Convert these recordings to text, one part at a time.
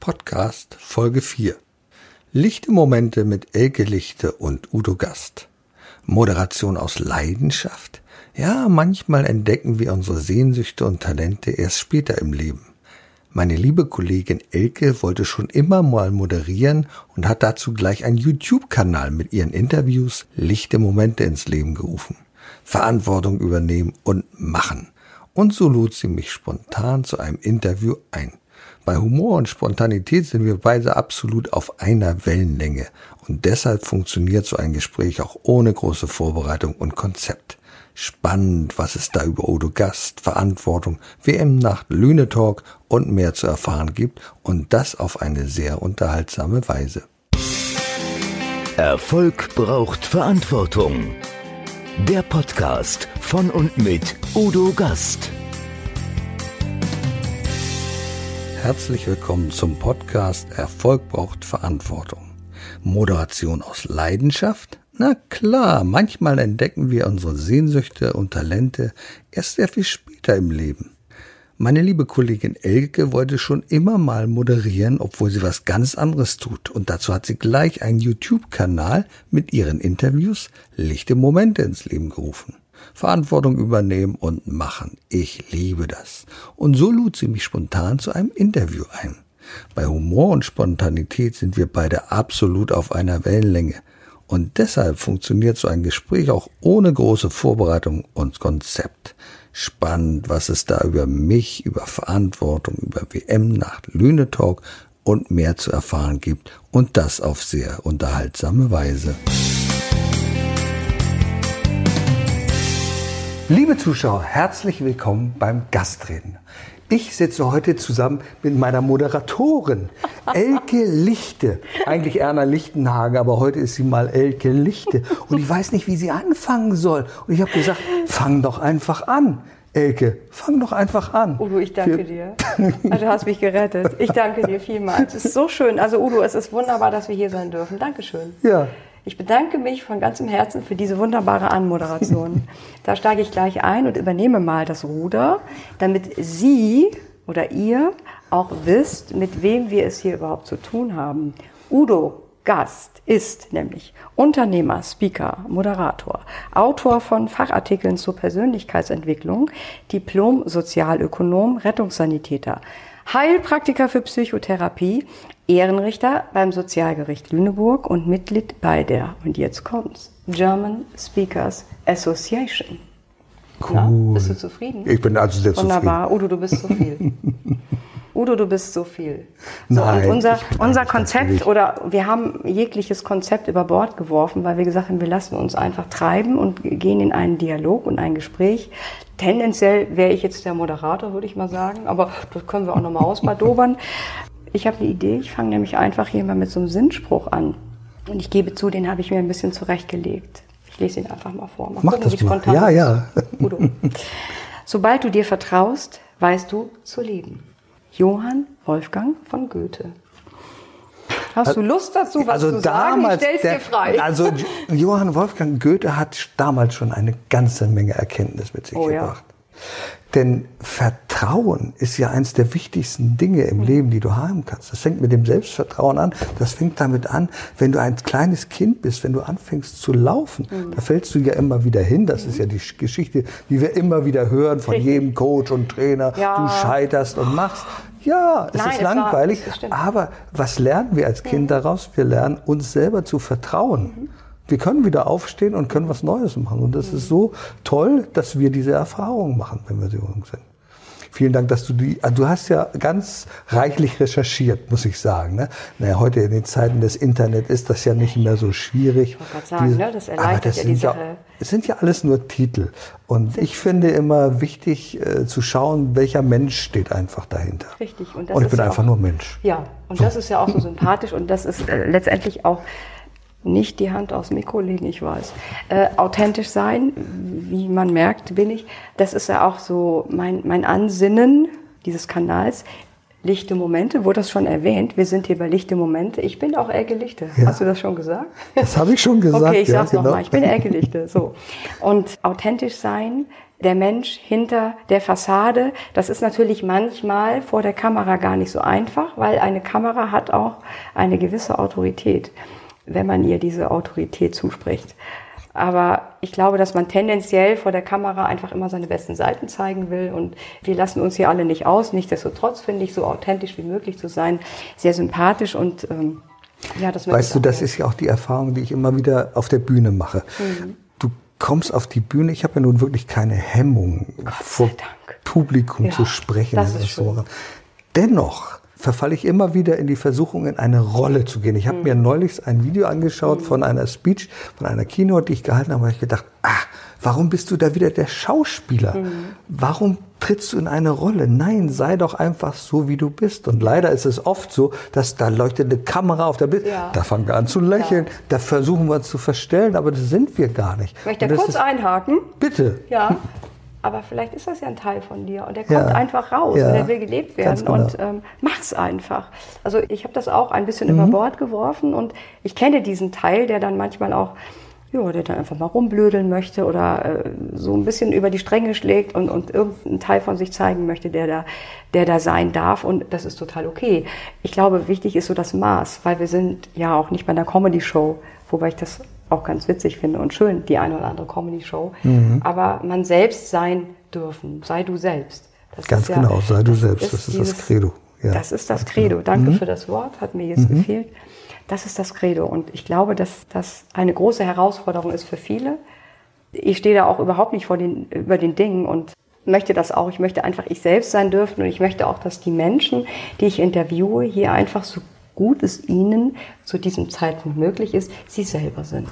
Podcast Folge 4. Lichte Momente mit Elke Lichte und Udo Gast. Moderation aus Leidenschaft? Ja, manchmal entdecken wir unsere Sehnsüchte und Talente erst später im Leben. Meine liebe Kollegin Elke wollte schon immer mal moderieren und hat dazu gleich einen YouTube-Kanal mit ihren Interviews Lichte Momente ins Leben gerufen. Verantwortung übernehmen und machen. Und so lud sie mich spontan zu einem Interview ein. Bei Humor und Spontanität sind wir beide absolut auf einer Wellenlänge und deshalb funktioniert so ein Gespräch auch ohne große Vorbereitung und Konzept. Spannend, was es da über Odo Gast, Verantwortung, WM-Nacht, Lüne-Talk und mehr zu erfahren gibt und das auf eine sehr unterhaltsame Weise. Erfolg braucht Verantwortung. Der Podcast von und mit Udo Gast. Herzlich willkommen zum Podcast Erfolg braucht Verantwortung. Moderation aus Leidenschaft? Na klar, manchmal entdecken wir unsere Sehnsüchte und Talente erst sehr viel später im Leben. Meine liebe Kollegin Elke wollte schon immer mal moderieren, obwohl sie was ganz anderes tut. Und dazu hat sie gleich einen YouTube-Kanal mit ihren Interviews Lichte Momente ins Leben gerufen. Verantwortung übernehmen und machen. Ich liebe das. Und so lud sie mich spontan zu einem Interview ein. Bei Humor und Spontanität sind wir beide absolut auf einer Wellenlänge. Und deshalb funktioniert so ein Gespräch auch ohne große Vorbereitung und Konzept. Spannend, was es da über mich, über Verantwortung, über WM-Nacht, Lüne-Talk und mehr zu erfahren gibt. Und das auf sehr unterhaltsame Weise. Liebe Zuschauer, herzlich willkommen beim Gastreden. Ich sitze heute zusammen mit meiner Moderatorin Elke Lichte. Eigentlich Erna Lichtenhagen, aber heute ist sie mal Elke Lichte. Und ich weiß nicht, wie sie anfangen soll. Und ich habe gesagt, fang doch einfach an. Elke, fang doch einfach an. Udo, ich danke dir. Also, du hast mich gerettet. Ich danke dir vielmals. Es ist so schön. Also Udo, es ist wunderbar, dass wir hier sein dürfen. Dankeschön. Ja, Ich bedanke mich von ganzem Herzen für diese wunderbare Anmoderation. Da steige ich gleich ein und übernehme mal das Ruder, damit Sie oder ihr auch wisst, mit wem wir es hier überhaupt zu tun haben. Udo Gast ist nämlich Unternehmer, Speaker, Moderator, Autor von Fachartikeln zur Persönlichkeitsentwicklung, Diplom-Sozialökonom, Rettungssanitäter, Heilpraktiker für Psychotherapie, Ehrenrichter beim Sozialgericht Lüneburg und Mitglied bei der, und jetzt kommt's, German Speakers Association. Na, bist du zufrieden? Ich bin also sehr Wunderbar. Udo, du bist so viel. Udo, du bist so viel. So, Nein, und unser, unser Konzept oder wir haben jegliches Konzept über Bord geworfen, weil wir gesagt haben, wir lassen uns einfach treiben und gehen in einen Dialog und ein Gespräch. Tendenziell wäre ich jetzt der Moderator, würde ich mal sagen, aber das können wir auch nochmal ausbadobern. Ich habe eine Idee, ich fange nämlich einfach hier mal mit so einem Sinnspruch an. Und ich gebe zu, den habe ich mir ein bisschen zurechtgelegt. Ich lese ihn einfach mal vor. Mal Mach gucken, das mal. Ja, ja. Udo. Sobald du dir vertraust, weißt du zu leben. Johann Wolfgang von Goethe. Hast du Lust dazu, was also zu sagen? damals, Ich stell's dir frei. also Johann Wolfgang Goethe hat damals schon eine ganze Menge Erkenntnis mit sich Oh ja. Denn Vertrauen ist ja eins der wichtigsten Dinge Mhm. im Leben, die du haben kannst. Das fängt mit dem Selbstvertrauen an. Das fängt damit an, wenn du ein kleines Kind bist, wenn du anfängst zu laufen. Mhm. Da fällst du ja immer wieder hin. Das ist ja die Sch- Geschichte, die wir immer wieder hören von Richtig. jedem Coach und Trainer. Ja. Du scheiterst und machst. Ja, es Nein, ist war- langweilig. stimmt. aber was lernen wir als Kind daraus? Wir lernen uns selber zu vertrauen. Wir können wieder aufstehen und können was Neues machen. Und das ist so toll, dass wir diese Erfahrungen machen, wenn wir so jung sind. Vielen Dank, dass du die, ah, du hast ja ganz reichlich recherchiert, muss ich sagen. Ne? Naja, heute in den Zeiten des Internet ist das ja nicht mehr so schwierig. Ich wollte gerade sagen, ne, das erleichtert das ja die ja, Sache. es sind ja alles nur Titel. Und ich finde immer wichtig äh, zu schauen, welcher Mensch steht einfach dahinter. Richtig. Und, das Und ich ist bin ja einfach auch, nur Mensch. Ja, und das ist ja auch so sympathisch und das ist äh, letztendlich auch nicht die Hand aufs Mikro legen, ich weiß. Äh, authentisch sein, wie man merkt, bin ich. Das ist ja auch so mein, mein Ansinnen dieses Kanals. Lichte Momente, wurde das schon erwähnt? Wir sind hier bei Lichte Momente. Ich bin auch Elke Lichte. Ja. Hast du das schon gesagt? Das habe ich schon gesagt. Okay, ich ja, sag's noch genau. mal. Ich bin Elke Lichte. So. Und authentisch sein der Mensch hinter der Fassade. Das ist natürlich manchmal vor der Kamera gar nicht so einfach, weil eine Kamera hat auch eine gewisse Autorität, wenn man ihr diese Autorität zuspricht. Aber ich glaube, dass man tendenziell vor der Kamera einfach immer seine besten Seiten zeigen will. Und wir lassen uns hier alle nicht aus. Nichtsdestotrotz finde ich, so authentisch wie möglich zu sein, sehr sympathisch und ähm, ja, das Weißt du, das ist ja auch die Erfahrung, die ich immer wieder auf der Bühne mache. Mhm. Du kommst auf die Bühne, ich habe ja nun wirklich keine Hemmung, vor Publikum ja, zu sprechen. Das ist so. Dennoch verfalle ich immer wieder in die Versuchung, in eine Rolle zu gehen. Ich habe mhm. mir neulich ein Video angeschaut mhm. von einer Speech, von einer Keynote, die ich gehalten habe, und ich gedacht, ah, warum bist du da wieder der Schauspieler? Mhm. Warum trittst du in eine Rolle? Nein, sei doch einfach so, wie du bist. Und leider ist es oft so, dass da leuchtet eine Kamera auf der Bild. Ja. Da fangen wir an zu lächeln, ja. da versuchen wir uns zu verstellen, aber das sind wir gar nicht. Ich möchte kurz ist, einhaken. Bitte. Ja. Aber vielleicht ist das ja ein Teil von dir und der kommt ja. einfach raus ja. und der will gelebt werden genau. und ähm, mach's einfach. Also ich habe das auch ein bisschen mhm. über Bord geworfen und ich kenne diesen Teil, der dann manchmal auch ja, der dann einfach mal rumblödeln möchte oder äh, so ein bisschen über die Stränge schlägt und, und irgendeinen Teil von sich zeigen möchte, der da, der da sein darf. Und das ist total okay. Ich glaube, wichtig ist so das Maß, weil wir sind ja auch nicht bei einer Comedy-Show, wobei ich das auch ganz witzig finde und schön, die eine oder andere Comedy-Show. Mhm. Aber man selbst sein dürfen, sei du selbst. Das ganz ja, genau, sei du selbst, ist das ist dieses, das Credo. Ja, das ist das Credo. Genau. Danke mhm. für das Wort, hat mir jetzt mhm. gefehlt. Das ist das Credo. Und ich glaube, dass das eine große Herausforderung ist für viele. Ich stehe da auch überhaupt nicht vor den, über den Dingen und möchte das auch. Ich möchte einfach ich selbst sein dürfen und ich möchte auch, dass die Menschen, die ich interviewe, hier einfach so gut es ihnen zu diesem Zeitpunkt möglich ist, sie selber sind.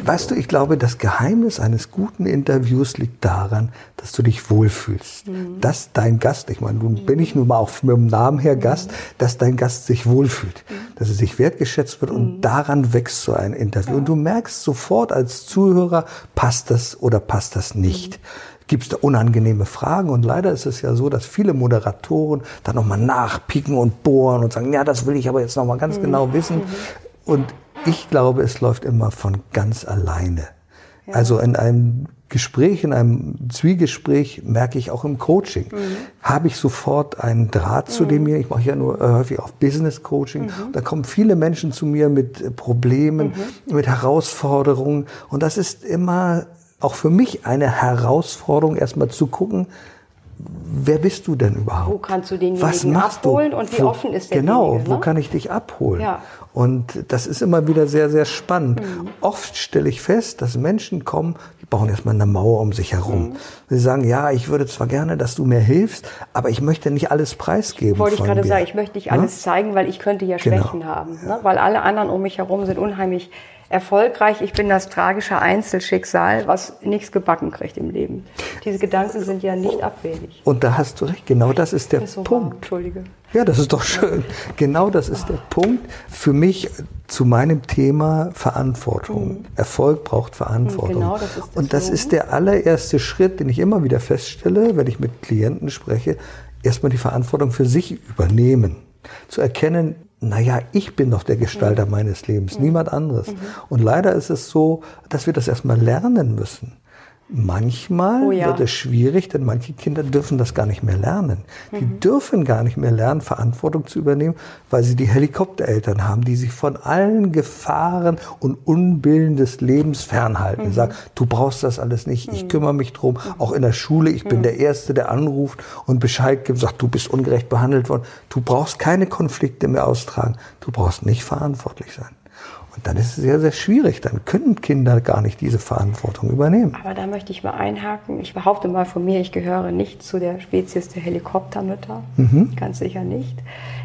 Weißt du, ich glaube, das Geheimnis eines guten Interviews liegt daran, dass du dich wohlfühlst. Mhm. Dass dein Gast, ich meine, nun mhm. bin ich nun mal auch mit dem Namen her Gast, mhm. dass dein Gast sich wohlfühlt, mhm. dass er sich wertgeschätzt wird und mhm. daran wächst so ein Interview. Ja. Und du merkst sofort als Zuhörer, passt das oder passt das nicht. Mhm gibt es da unangenehme Fragen. Und leider ist es ja so, dass viele Moderatoren da nochmal nachpieken und bohren und sagen, ja, das will ich aber jetzt nochmal ganz mhm. genau wissen. Mhm. Und ich glaube, es läuft immer von ganz alleine. Ja. Also in einem Gespräch, in einem Zwiegespräch merke ich auch im Coaching, mhm. habe ich sofort einen Draht zu dem mir. Mhm. Ich mache ja nur äh, häufig auch Business Coaching. Mhm. Da kommen viele Menschen zu mir mit Problemen, mhm. mit Herausforderungen. Und das ist immer auch für mich eine Herausforderung, erstmal zu gucken, wer bist du denn überhaupt? Wo kannst du denjenigen Was machst abholen du? und wie wo, offen ist der Genau, ne? wo kann ich dich abholen? Ja. Und das ist immer wieder sehr, sehr spannend. Mhm. Oft stelle ich fest, dass Menschen kommen, die bauen erstmal eine Mauer um sich herum. Mhm. Sie sagen, ja, ich würde zwar gerne, dass du mir hilfst, aber ich möchte nicht alles preisgeben. Wollte ich gerade sagen, ich möchte nicht alles ja? zeigen, weil ich könnte ja genau. Schwächen genau. haben. Ne? Weil alle anderen um mich herum sind unheimlich erfolgreich, ich bin das tragische Einzelschicksal, was nichts gebacken kriegt im Leben. Diese Gedanken sind ja nicht abwegig. Und da hast du recht, genau das ist der das ist Punkt. Entschuldige. Ja, das ist doch schön. Genau das ist der Punkt für mich zu meinem Thema Verantwortung. Mhm. Erfolg braucht Verantwortung. Genau, das ist das Und das ist der allererste Schritt, den ich immer wieder feststelle, wenn ich mit Klienten spreche, erstmal die Verantwortung für sich übernehmen. Zu erkennen, naja, ich bin doch der Gestalter mhm. meines Lebens, mhm. niemand anderes. Mhm. Und leider ist es so, dass wir das erstmal lernen müssen. Manchmal oh ja. wird es schwierig, denn manche Kinder dürfen das gar nicht mehr lernen. Die mhm. dürfen gar nicht mehr lernen, Verantwortung zu übernehmen, weil sie die Helikoptereltern haben, die sich von allen Gefahren und Unbillen des Lebens fernhalten. Mhm. Sagen, du brauchst das alles nicht, ich mhm. kümmere mich drum. Mhm. Auch in der Schule, ich bin mhm. der Erste, der anruft und Bescheid gibt, sagt, du bist ungerecht behandelt worden. Du brauchst keine Konflikte mehr austragen. Du brauchst nicht verantwortlich sein. Und dann ist es sehr, sehr schwierig. Dann können Kinder gar nicht diese Verantwortung übernehmen. Aber da möchte ich mal einhaken. Ich behaupte mal von mir, ich gehöre nicht zu der Spezies der Helikoptermütter. Mhm. Ganz sicher nicht.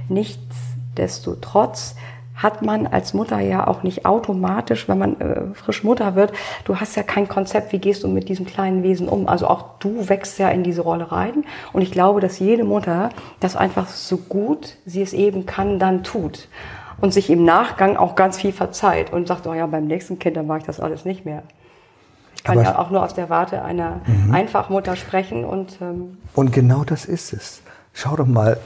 Nichtsdestotrotz hat man als Mutter ja auch nicht automatisch, wenn man äh, frisch Mutter wird, du hast ja kein Konzept, wie gehst du mit diesem kleinen Wesen um. Also auch du wächst ja in diese Rolle rein. Und ich glaube, dass jede Mutter das einfach so gut sie es eben kann, dann tut und sich im Nachgang auch ganz viel verzeiht und sagt, oh ja, beim nächsten Kind, dann mache ich das alles nicht mehr. Ich kann Aber ja auch nur aus der Warte einer mhm. Einfachmutter sprechen und ähm und genau das ist es. Schau doch mal,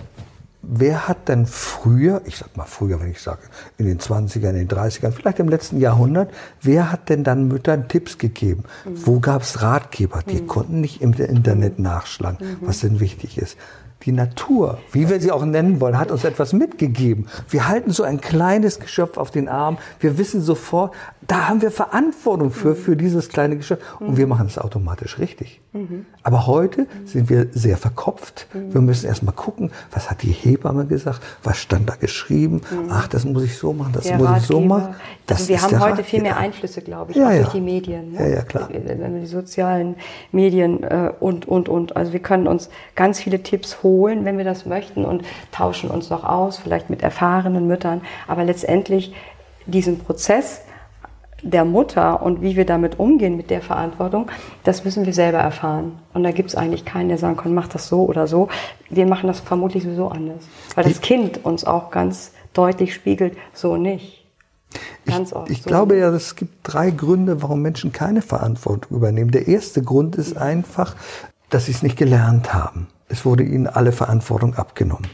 wer hat denn früher, ich sag mal früher, wenn ich sage, in den 20ern, in den 30ern, vielleicht im letzten Jahrhundert, wer hat denn dann Müttern Tipps gegeben? Mhm. Wo gab es Ratgeber? Die mhm. konnten nicht im Internet nachschlagen, mhm. was denn wichtig ist. Die Natur, wie wir sie auch nennen wollen, hat uns etwas mitgegeben. Wir halten so ein kleines Geschöpf auf den Arm. Wir wissen sofort, da haben wir Verantwortung für, für dieses kleine Geschöpf. Und wir machen es automatisch richtig. Aber heute sind wir sehr verkopft. Wir müssen erstmal gucken, was hat die Hebamme gesagt? Was stand da geschrieben? Ach, das muss ich so machen, das der muss Ratgeber. ich so machen. Das also wir haben heute viel mehr Einflüsse, glaube ich, ja, auch ja. durch die Medien. Ne? Ja, ja, klar. Die sozialen Medien äh, und, und, und. Also wir können uns ganz viele Tipps holen holen, wenn wir das möchten und tauschen uns noch aus, vielleicht mit erfahrenen Müttern. Aber letztendlich diesen Prozess der Mutter und wie wir damit umgehen mit der Verantwortung, das müssen wir selber erfahren. Und da gibt es eigentlich keinen, der sagen kann, mach das so oder so. Wir machen das vermutlich sowieso anders. Weil das Kind uns auch ganz deutlich spiegelt, so nicht. Ganz oft. Ich, ich so glaube ja, es gibt drei Gründe, warum Menschen keine Verantwortung übernehmen. Der erste Grund ist einfach, dass sie es nicht gelernt haben es wurde ihnen alle Verantwortung abgenommen.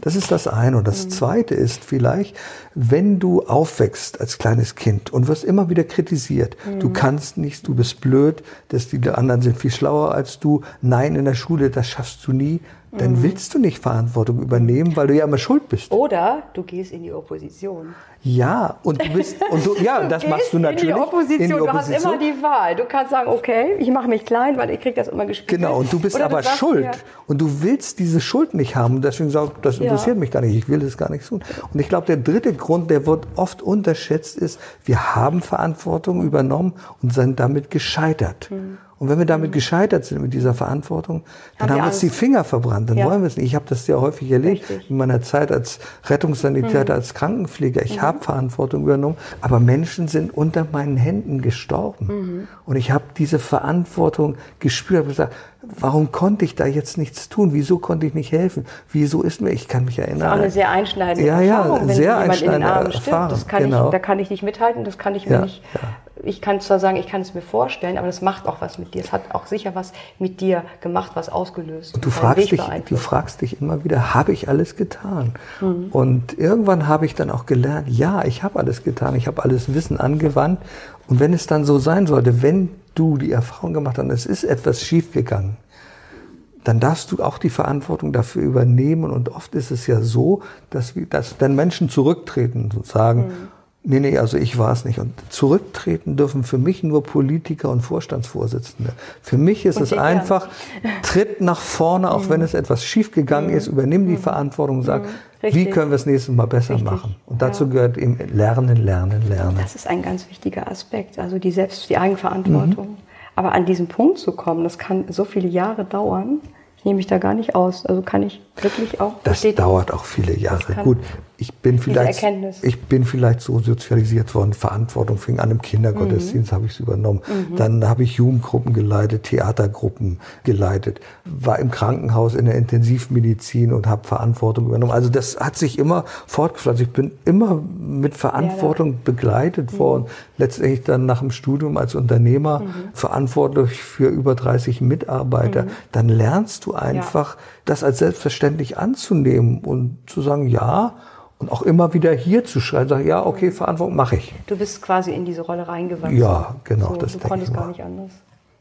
Das ist das eine. Und das zweite ist vielleicht, wenn du aufwächst als kleines Kind und wirst immer wieder kritisiert, du kannst nichts, du bist blöd, dass die anderen sind viel schlauer als du, nein, in der Schule, das schaffst du nie, dann mhm. willst du nicht Verantwortung übernehmen, weil du ja immer schuld bist. Oder du gehst in die Opposition. Ja, und du bist, und du, ja, du das machst du natürlich. In die, Opposition. in die Opposition. Du hast immer die Wahl. Du kannst sagen, okay, ich mache mich klein, weil ich krieg das immer gespielt. Genau, und du bist Oder aber du schuld. Mir, und du willst diese Schuld nicht haben. Und deswegen sagst das interessiert ja. mich gar nicht. Ich will das gar nicht tun. Und ich glaube, der dritte Grund, der wird oft unterschätzt, ist, wir haben Verantwortung übernommen und sind damit gescheitert. Hm. Und wenn wir damit gescheitert sind mit dieser Verantwortung, dann haben, haben wir uns die Finger verbrannt. Dann ja. wollen wir es nicht. Ich habe das sehr häufig erlebt Richtig. in meiner Zeit als Rettungssanitäter, mhm. als Krankenpfleger. Ich mhm. habe Verantwortung übernommen, aber Menschen sind unter meinen Händen gestorben. Mhm. Und ich habe diese Verantwortung gespürt. Habe gesagt, warum konnte ich da jetzt nichts tun? Wieso konnte ich nicht helfen? Wieso ist mir? Ich kann mich erinnern. Das ist auch eine sehr einschneidende ja, Erfahrung, ja, wenn sehr jemand einschneidende in den Armen. Das kann genau. ich, da kann ich nicht mithalten. Das kann ich mir ja, nicht. Ja ich kann zwar sagen, ich kann es mir vorstellen, aber das macht auch was mit dir. Es hat auch sicher was mit dir gemacht, was ausgelöst. Und du fragst, dich, du fragst dich immer wieder, habe ich alles getan? Mhm. Und irgendwann habe ich dann auch gelernt, ja, ich habe alles getan, ich habe alles Wissen angewandt. Und wenn es dann so sein sollte, wenn du die Erfahrung gemacht hast, es ist etwas schiefgegangen, dann darfst du auch die Verantwortung dafür übernehmen. Und oft ist es ja so, dass, wir, dass dann Menschen zurücktreten und sagen, mhm Nee, nee, also ich war es nicht. Und zurücktreten dürfen für mich nur Politiker und Vorstandsvorsitzende. Für mich ist und es einfach, tritt nach vorne, auch wenn mhm. es etwas schiefgegangen mhm. ist, übernimm die mhm. Verantwortung, sag, wie können wir es nächstes Mal besser Richtig. machen? Und dazu ja. gehört eben Lernen, Lernen, Lernen. Das ist ein ganz wichtiger Aspekt, also die Selbst, die Eigenverantwortung. Mhm. Aber an diesen Punkt zu kommen, das kann so viele Jahre dauern. Ich nehme mich da gar nicht aus. Also kann ich wirklich auch. Das dauert auch viele Jahre. Gut, ich bin vielleicht, ich bin vielleicht so sozialisiert worden. Verantwortung fing an im Kindergottesdienst, mhm. habe ich es übernommen. Mhm. Dann habe ich Jugendgruppen geleitet, Theatergruppen geleitet, war im Krankenhaus in der Intensivmedizin und habe Verantwortung übernommen. Also das hat sich immer fortgepflanzt. Ich bin immer mit Verantwortung ja, begleitet mhm. worden. Letztendlich dann nach dem Studium als Unternehmer mhm. verantwortlich für über 30 Mitarbeiter. Mhm. Dann lernst du einfach, ja. das als selbstverständlich anzunehmen und zu sagen, ja, und auch immer wieder hier zu schreien, sage ja, okay, Verantwortung mache ich. Du bist quasi in diese Rolle reingewachsen. Ja, genau. So, das du konntest gar nicht anders.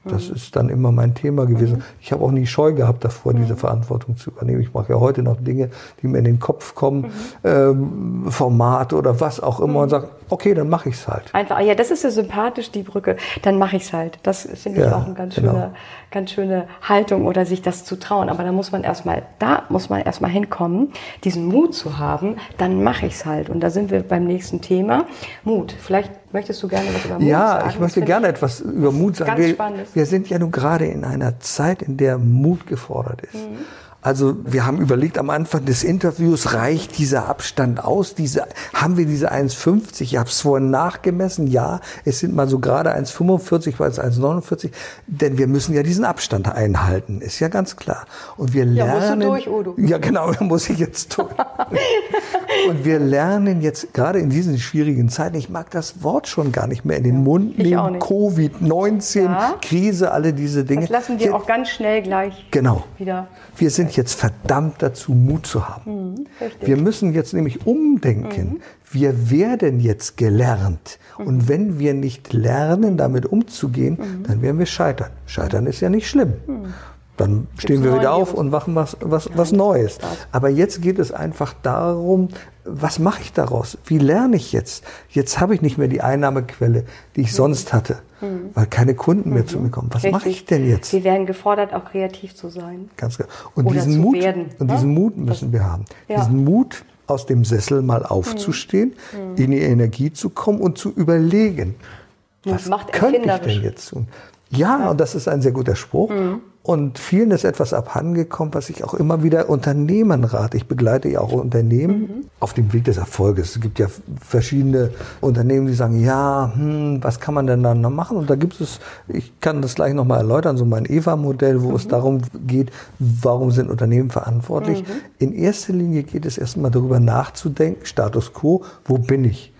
Das mhm. ist dann immer mein Thema gewesen. Mhm. Ich habe auch nie Scheu gehabt davor, mhm. diese Verantwortung zu übernehmen. Ich mache ja heute noch Dinge, die mir in den Kopf kommen, mhm. ähm, Formate oder was auch immer und mhm. sage, okay, dann mache ich es halt. Einfach, ja, das ist ja sympathisch, die Brücke. Dann mache ich es halt. Das finde ich ja, auch eine ganz genau. schöne, ganz schöne Haltung oder sich das zu trauen. Aber da muss man erstmal, da muss man erstmal hinkommen, diesen Mut zu haben, dann mache ich es halt. Und da sind wir beim nächsten Thema. Mut. Vielleicht möchtest du gerne was über Mut ja, sagen. Ja, ich möchte gerne etwas über Mut sagen. Ganz wir, wir sind ja nun gerade in einer Zeit, in der Mut gefordert ist. Mhm. Also wir haben überlegt am Anfang des Interviews, reicht dieser Abstand aus? Diese, haben wir diese 1,50? Ich habe es vorhin nachgemessen. Ja, es sind mal so gerade 1,45, weil es 1,49. Denn wir müssen ja diesen Abstand einhalten, ist ja ganz klar. Und wir lernen. Ja, musst du durch, Udo. Ja, genau, muss ich jetzt durch. Und wir lernen jetzt gerade in diesen schwierigen Zeiten, ich mag das Wort schon gar nicht mehr in den Mund ich auch nehmen, nicht. Covid-19, Ja. Krise, alle diese Dinge. Das lassen wir auch ganz schnell gleich Genau. wieder. Wir sind jetzt verdammt dazu, Mut zu haben. Mhm. Mhm. wir müssen jetzt nämlich umdenken. Wir werden jetzt gelernt. Mhm. Und wenn wir nicht lernen, damit umzugehen, dann werden wir scheitern. Scheitern ist ja nicht schlimm. Dann stehen wir wieder auf Virus? und machen was, was, was Neues. Aber jetzt geht es einfach darum, was mache ich daraus? Wie lerne ich jetzt? Jetzt habe ich nicht mehr die Einnahmequelle, die ich sonst hatte, weil keine Kunden mehr zu mir kommen. Was mache Mhm. Ich denn jetzt? Wir werden gefordert, auch kreativ zu sein. Ganz genau. Und Oder diesen Mut, werden, und ne? diesen Mut müssen wir haben. Ja. Mhm. Diesen Mut, aus dem Sessel mal aufzustehen, in die Energie zu kommen und zu überlegen, Mut was könnte ich denn jetzt tun? Ja, und das ist ein sehr guter Spruch. Mhm. Und vielen ist etwas abhandengekommen, was ich auch immer wieder Unternehmen rate. Ich begleite ja auch Unternehmen Mhm. auf dem Weg des Erfolges. Es gibt ja verschiedene Unternehmen, die sagen, ja, hm, was kann man denn dann noch machen? Und da gibt es, ich kann das gleich nochmal erläutern, so mein EVA-Modell, wo es darum geht, warum sind Unternehmen verantwortlich. In erster Linie geht es erstmal darüber nachzudenken, Status quo, wo bin ich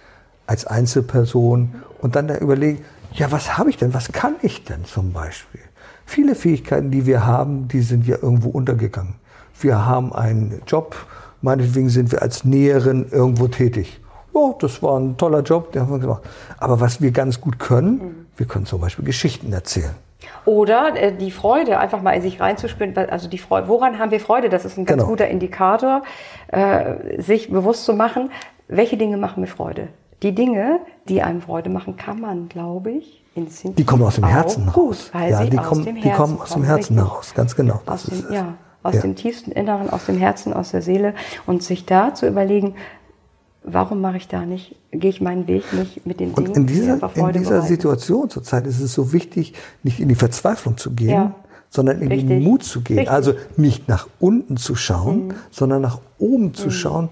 als Einzelperson? Und dann da überlegen, ja, was habe ich denn? Was kann ich denn zum Beispiel? Viele Fähigkeiten, die wir haben, die sind ja irgendwo untergegangen. Wir haben einen Job, meinetwegen sind wir als Näherin irgendwo tätig. Ja, das war ein toller Job, den haben wir gemacht. Aber was wir ganz gut können, wir können zum Beispiel Geschichten erzählen. Oder äh, die Freude, einfach mal in sich reinzuspüren. Also die Freude, woran haben wir Freude? Das ist ein ganz Genau. guter Indikator, äh, sich bewusst zu machen, welche Dinge machen mir Freude. Die Dinge, die einem Freude machen, kann man, glaube ich, instinktiv Die kommen aus dem Herzen gut. Weil ja, die, aus kommen, dem die Herzen kommen aus dem Herzen heraus, ganz genau. Aus dem, ja, aus Ja. dem tiefsten Inneren, aus dem Herzen, aus der Seele und sich da zu überlegen, warum mache ich da nicht, gehe ich meinen Weg nicht mit den Dingen, Und in die dieser, einfach in dieser bereiten. Situation zurzeit ist es so wichtig, nicht in die Verzweiflung zu gehen, Ja. sondern in den Richtig. Mut zu gehen. Richtig. Mhm. Also nicht nach unten zu schauen, sondern nach oben zu schauen,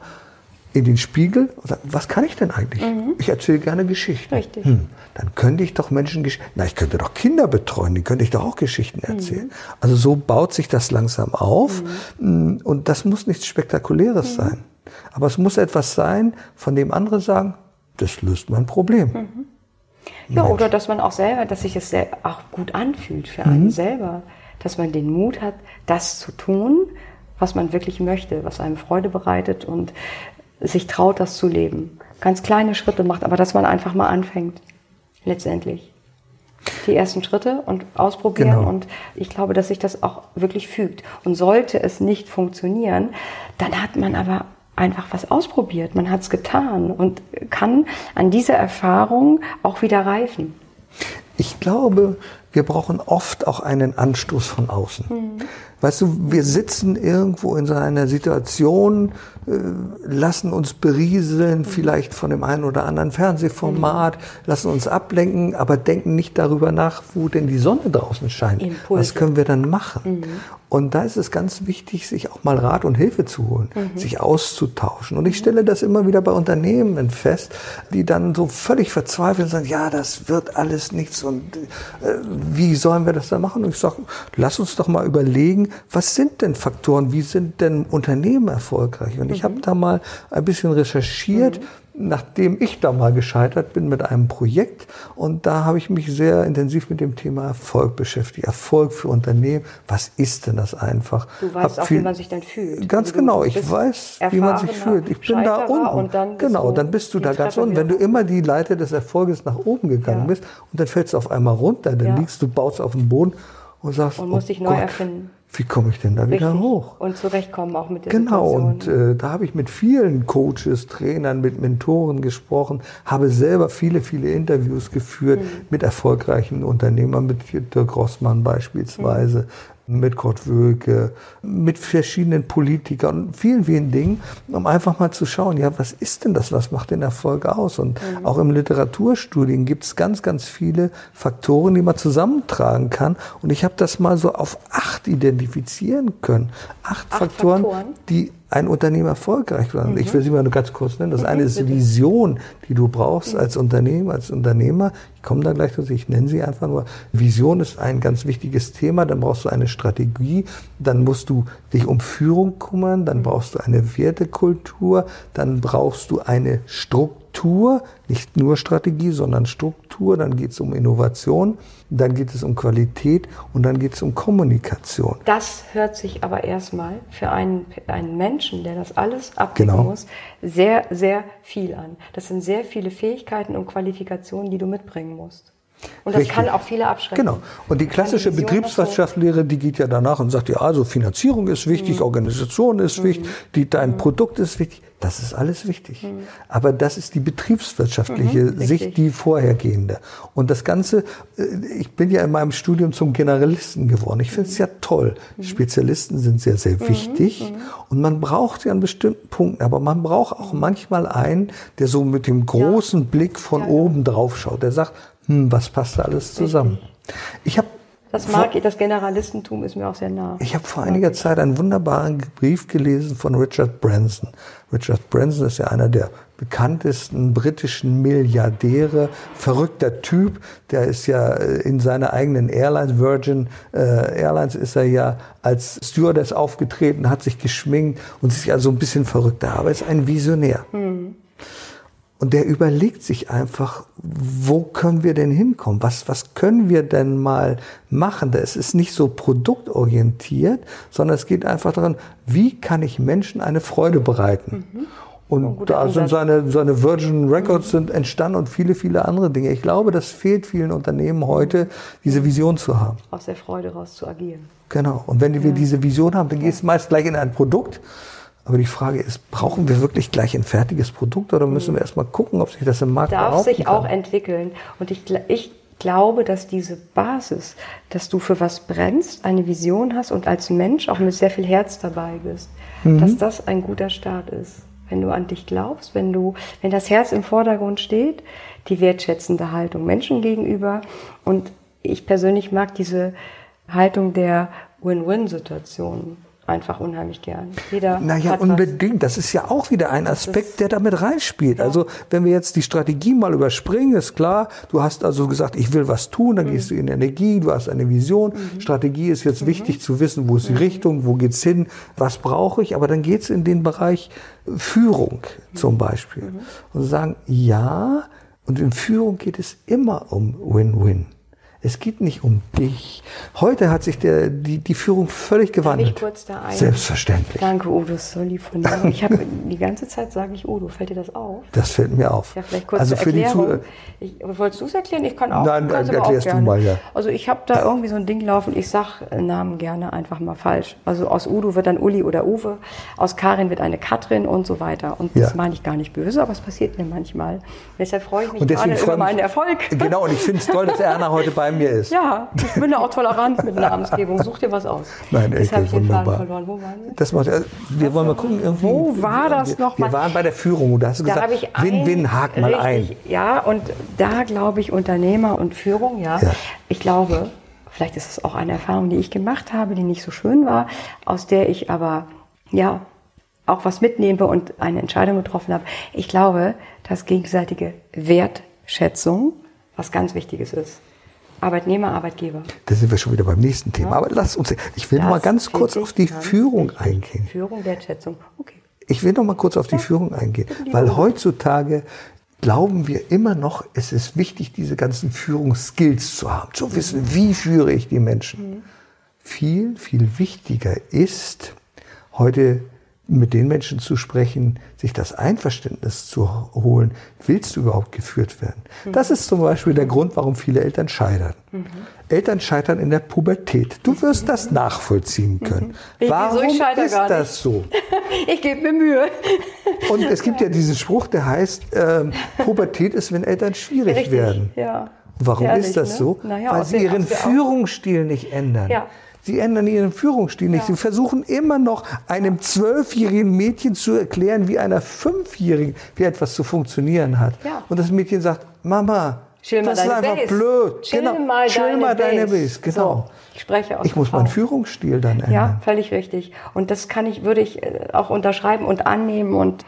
in den Spiegel und sagen, was kann ich denn eigentlich? Ich erzähle gerne Geschichten. Mhm. Richtig. Hm, dann könnte ich doch Menschen, na, ich könnte doch Kinder betreuen, die könnte ich doch auch Geschichten Mhm. erzählen. Also so baut sich das langsam auf Mhm. und das muss nichts Spektakuläres sein. Aber es muss etwas sein, von dem andere sagen, das löst mein Problem. Mhm. Ja, oder dass man auch selber, dass sich es auch gut anfühlt für einen selber. Dass man den Mut hat, das zu tun, was man wirklich möchte, was einem Freude bereitet und sich traut, das zu leben. Ganz kleine Schritte macht, aber dass man einfach mal anfängt. Letztendlich. Die ersten Schritte und ausprobieren. Genau. Und ich glaube, dass sich das auch wirklich fügt. Und sollte es nicht funktionieren, dann hat man aber einfach was ausprobiert. Man hat es getan und kann an dieser Erfahrung auch wieder reifen. Ich glaube, wir brauchen oft auch einen Anstoß von außen. Weißt du, wir sitzen irgendwo in so einer Situation, äh, lassen uns berieseln, vielleicht von dem einen oder anderen Fernsehformat, lassen uns ablenken, aber denken nicht darüber nach, wo denn die Sonne draußen scheint. Impulse. Was können wir dann machen? Und da ist es ganz wichtig, sich auch mal Rat und Hilfe zu holen, sich auszutauschen. Und ich stelle das immer wieder bei Unternehmen fest, die dann so völlig verzweifelt sagen, ja, das wird alles nichts und äh, wie sollen wir das dann machen? Und ich sage, lass uns doch mal überlegen, was sind denn Faktoren, wie sind denn Unternehmen erfolgreich? Und ich habe da mal ein bisschen recherchiert, nachdem ich da mal gescheitert bin mit einem Projekt. Und da habe ich mich sehr intensiv mit dem Thema Erfolg beschäftigt. Erfolg für Unternehmen. Was ist denn das einfach? Du weißt Hab auch, wie man sich dann fühlt. Ganz genau, ich weiß, wie man sich fühlt. Ich bin da unten. Und dann genau, dann bist du da ganz unten. Wenn du immer die Leiter des Erfolges nach oben gegangen Ja. bist und dann fällst du auf einmal runter, dann Ja. liegst du, baust auf den Boden und sagst, Und musst oh dich neu Gott, erfinden. Wie komme ich denn da wieder Richtig. hoch? Und zurechtkommen auch mit der Genau, Situation. und äh, da habe ich mit vielen Coaches, Trainern, mit Mentoren gesprochen, habe selber viele, viele Interviews geführt Mhm. mit erfolgreichen Unternehmern, mit Dirk Rossmann beispielsweise, mit Kurt Wölke, mit verschiedenen Politikern und vielen, vielen Dingen, um einfach mal zu schauen, ja, was ist denn das, was macht den Erfolg aus? Und Mhm. auch im Literaturstudien gibt es ganz, ganz viele Faktoren, die man zusammentragen kann. Und ich habe das mal so auf acht identifizieren können. Acht, Acht Faktoren, Faktoren? die ein Unternehmen erfolgreich wird. Ich will sie mal nur ganz kurz nennen. Das eine ist Vision, die du brauchst als Unternehmen, als Unternehmer. Ich komme da gleich dazu, ich nenne sie einfach nur. Vision ist ein ganz wichtiges Thema. Dann brauchst du eine Strategie. Dann musst du dich um Führung kümmern. Dann brauchst du eine Wertekultur. Dann brauchst du eine Struktur. Nicht nur Strategie, sondern Struktur. Dann geht es um Innovation. Dann geht es um Qualität. Und dann geht es um Kommunikation. Das hört sich aber erstmal für einen, einen Menschen, der das alles abdecken Genau. muss, sehr, sehr viel an. Das sind sehr viele Fähigkeiten und Qualifikationen, die du mitbringen musst. Und das Richtig. kann auch viele abschrecken. Genau. Und die klassische Vision Betriebswirtschaftslehre, die geht ja danach und sagt, ja, also Finanzierung ist wichtig, Organisation ist wichtig, die, dein Produkt ist wichtig. Das ist alles wichtig. Aber das ist die betriebswirtschaftliche Sicht, die vorhergehende. Und das Ganze, äh, ich bin ja in meinem Studium zum Generalisten geworden. Ich finde es ja toll. Spezialisten sind sehr, sehr wichtig. Und man braucht sie an bestimmten Punkten. Aber man braucht auch manchmal einen, der so mit dem großen Blick von oben drauf schaut. Der sagt, hm, was passt da alles zusammen? Ich habe Das mag ich, das Generalistentum ist mir auch sehr nah. ich habe vor einiger Zeit einen wunderbaren Brief gelesen von Richard Branson. Richard Branson ist ja einer der bekanntesten britischen Milliardäre, verrückter Typ. Der ist ja äh, in seiner eigenen Airlines, Virgin äh, Airlines, ist er ja als Stewardess aufgetreten, hat sich geschminkt und ist ja so ein bisschen verrückter, aber ist ein Visionär. Und der überlegt sich einfach, wo können wir denn hinkommen? Was, was können wir denn mal machen? Es ist nicht so produktorientiert, sondern es geht einfach daran, wie kann ich Menschen eine Freude bereiten? Und guter da sind seine, seine Virgin Records sind entstanden und viele, viele andere Dinge. Ich glaube, das fehlt vielen Unternehmen heute, diese Vision zu haben. Aus der Freude raus zu agieren. Genau. Und wenn wir diese Vision haben, dann geht es meist gleich in ein Produkt. Aber die Frage ist, brauchen wir wirklich gleich ein fertiges Produkt oder müssen wir erstmal gucken, ob sich das im Markt darf sich auch kann? entwickeln. Und ich, ich glaube, dass diese Basis, dass du für was brennst, eine Vision hast und als Mensch auch mit sehr viel Herz dabei bist, Mhm. dass das ein guter Start ist. Wenn du an dich glaubst, wenn du, wenn das Herz im Vordergrund steht, die wertschätzende Haltung Menschen gegenüber. Und ich persönlich mag diese Haltung der Win-Win-Situation einfach unheimlich gern. Jeder Naja, hat was. unbedingt. Das ist ja auch wieder ein Aspekt, der damit reinspielt. Also, wenn wir jetzt die Strategie mal überspringen, ist klar, du hast also gesagt, ich will was tun, dann gehst du in Energie, du hast eine Vision. Strategie ist jetzt wichtig zu wissen, wo ist die Richtung, wo geht's hin, was brauche ich, aber dann geht's in den Bereich Führung zum Beispiel. Und sagen, ja, und in Führung geht es immer um Win-Win. Es geht nicht um dich. Heute hat sich der, die, die Führung völlig gewandelt. kurz da ein- Selbstverständlich. Danke, Udo, das ist so lieb von dir. Ich habe die ganze Zeit sage ich Udo, fällt dir das auf? Das fällt mir auf. Ja, vielleicht kurz also für die. Zuhörer. ich, wolltest du es erklären? Ich kann auch. Nein, aber erklärst du mal, ja. Also ich habe da irgendwie so ein Ding laufen, ich sag äh, Namen gerne einfach mal falsch. Also aus Udo wird dann Uli oder Uwe, aus Karin wird eine Katrin und so weiter. Und das Ja. meine ich gar nicht böse, aber es passiert mir manchmal. Deshalb freue ich mich gerade über ich meinen Erfolg. Genau, und ich finde es toll, dass Erna heute bei mir ist. Ja, ich bin da auch tolerant mit Namensgebung. Such dir was aus. Nein, Jetzt Elke, habe ich den Faden wunderbar. verloren. Wo waren wir? Das macht, äh, wir wollen mal gucken, irgendwie. Wo war das wir, noch mal? Wir waren bei der Führung da hast du Da gesagt, ein- Win-Win, hak mal richtig, Ja, und da glaube ich Unternehmer und Führung, ja. Ja. Ich glaube, vielleicht ist es auch eine Erfahrung, die ich gemacht habe, die nicht so schön war, aus der ich aber, ja, auch was mitnehme und eine Entscheidung getroffen habe. Ich glaube, dass gegenseitige Wertschätzung was ganz Wichtiges ist. Arbeitnehmer, Arbeitgeber. Da sind wir schon wieder beim nächsten Thema. Aber lass uns, ich will noch mal Das ganz kurz auf die Führung eingehen. Führung, Wertschätzung. Okay. Ich will noch mal kurz auf die Führung eingehen, weil heutzutage glauben wir immer noch, es ist wichtig, diese ganzen Führungsskills zu haben, zu wissen, wie führe ich die Menschen. Viel, viel wichtiger ist, heute mit den Menschen zu sprechen, sich das Einverständnis zu holen, willst du überhaupt geführt werden? Das ist zum Beispiel der Grund, warum viele Eltern scheitern. Eltern scheitern in der Pubertät. Du wirst das nachvollziehen können. Ich-? Warum Ich ist das so? Ich gebe mir Mühe. Und es gibt ja diesen Spruch, der heißt, ähm, Pubertät ist, wenn Eltern schwierig Richtig, werden. ja. Warum Ehrlich, ist das ne? so? Naja, Weil sie ihren Führungsstil nicht ändern. Ja. Sie ändern ihren Führungsstil nicht. Sie versuchen immer noch einem zwölfjährigen Mädchen zu erklären, wie einer fünfjährigen, wie etwas zu funktionieren hat. Ja. Und das Mädchen sagt, Mama, Chill das ist einfach Base. blöd. Chill genau. mal Chill deine mal deine Base. Base. Genau. So, ich spreche aus ich muss meinen. Führungsstil dann ändern. Ja, völlig richtig. Und das kann ich, würde ich äh, auch unterschreiben und annehmen. Und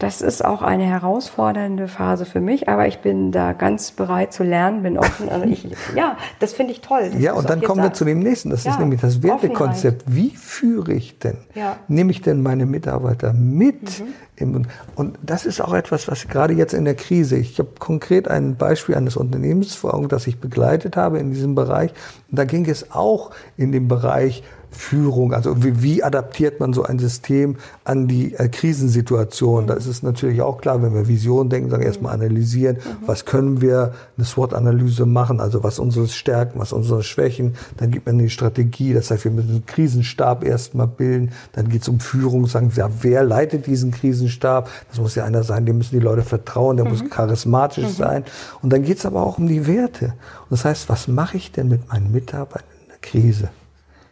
das ist auch eine herausfordernde Phase für mich. Aber ich bin da ganz bereit zu lernen, bin offen. Also ich, ja, das finde ich toll. Ja, und dann kommen wir zu dem nächsten. Das Ja, ist nämlich das Wertekonzept. Wie führe ich denn? Ja. Nehme ich denn meine Mitarbeiter mit? Mhm. Im, und das ist auch etwas, was gerade jetzt in der Krise, ich habe konkret ein Beispiel eines Unternehmens vor Augen, das ich begleitet habe in diesem Bereich. Und da ging es auch in dem Bereich Führung, also wie, wie adaptiert man so ein System an die äh, Krisensituation? Da ist es natürlich auch klar, wenn wir Vision denken, sagen erstmal analysieren, was können wir, eine SWOT-Analyse machen, also was unsere Stärken, was unsere Schwächen, dann gibt man die Strategie, das heißt, wir müssen einen Krisenstab erstmal bilden, dann geht es um Führung, sagen wir, ja, wer leitet diesen Krisenstab? Das muss ja einer sein, dem müssen die Leute vertrauen, der muss charismatisch sein. Und dann geht es aber auch um die Werte. Und das heißt, was mache ich denn mit meinen Mitarbeitern Krise?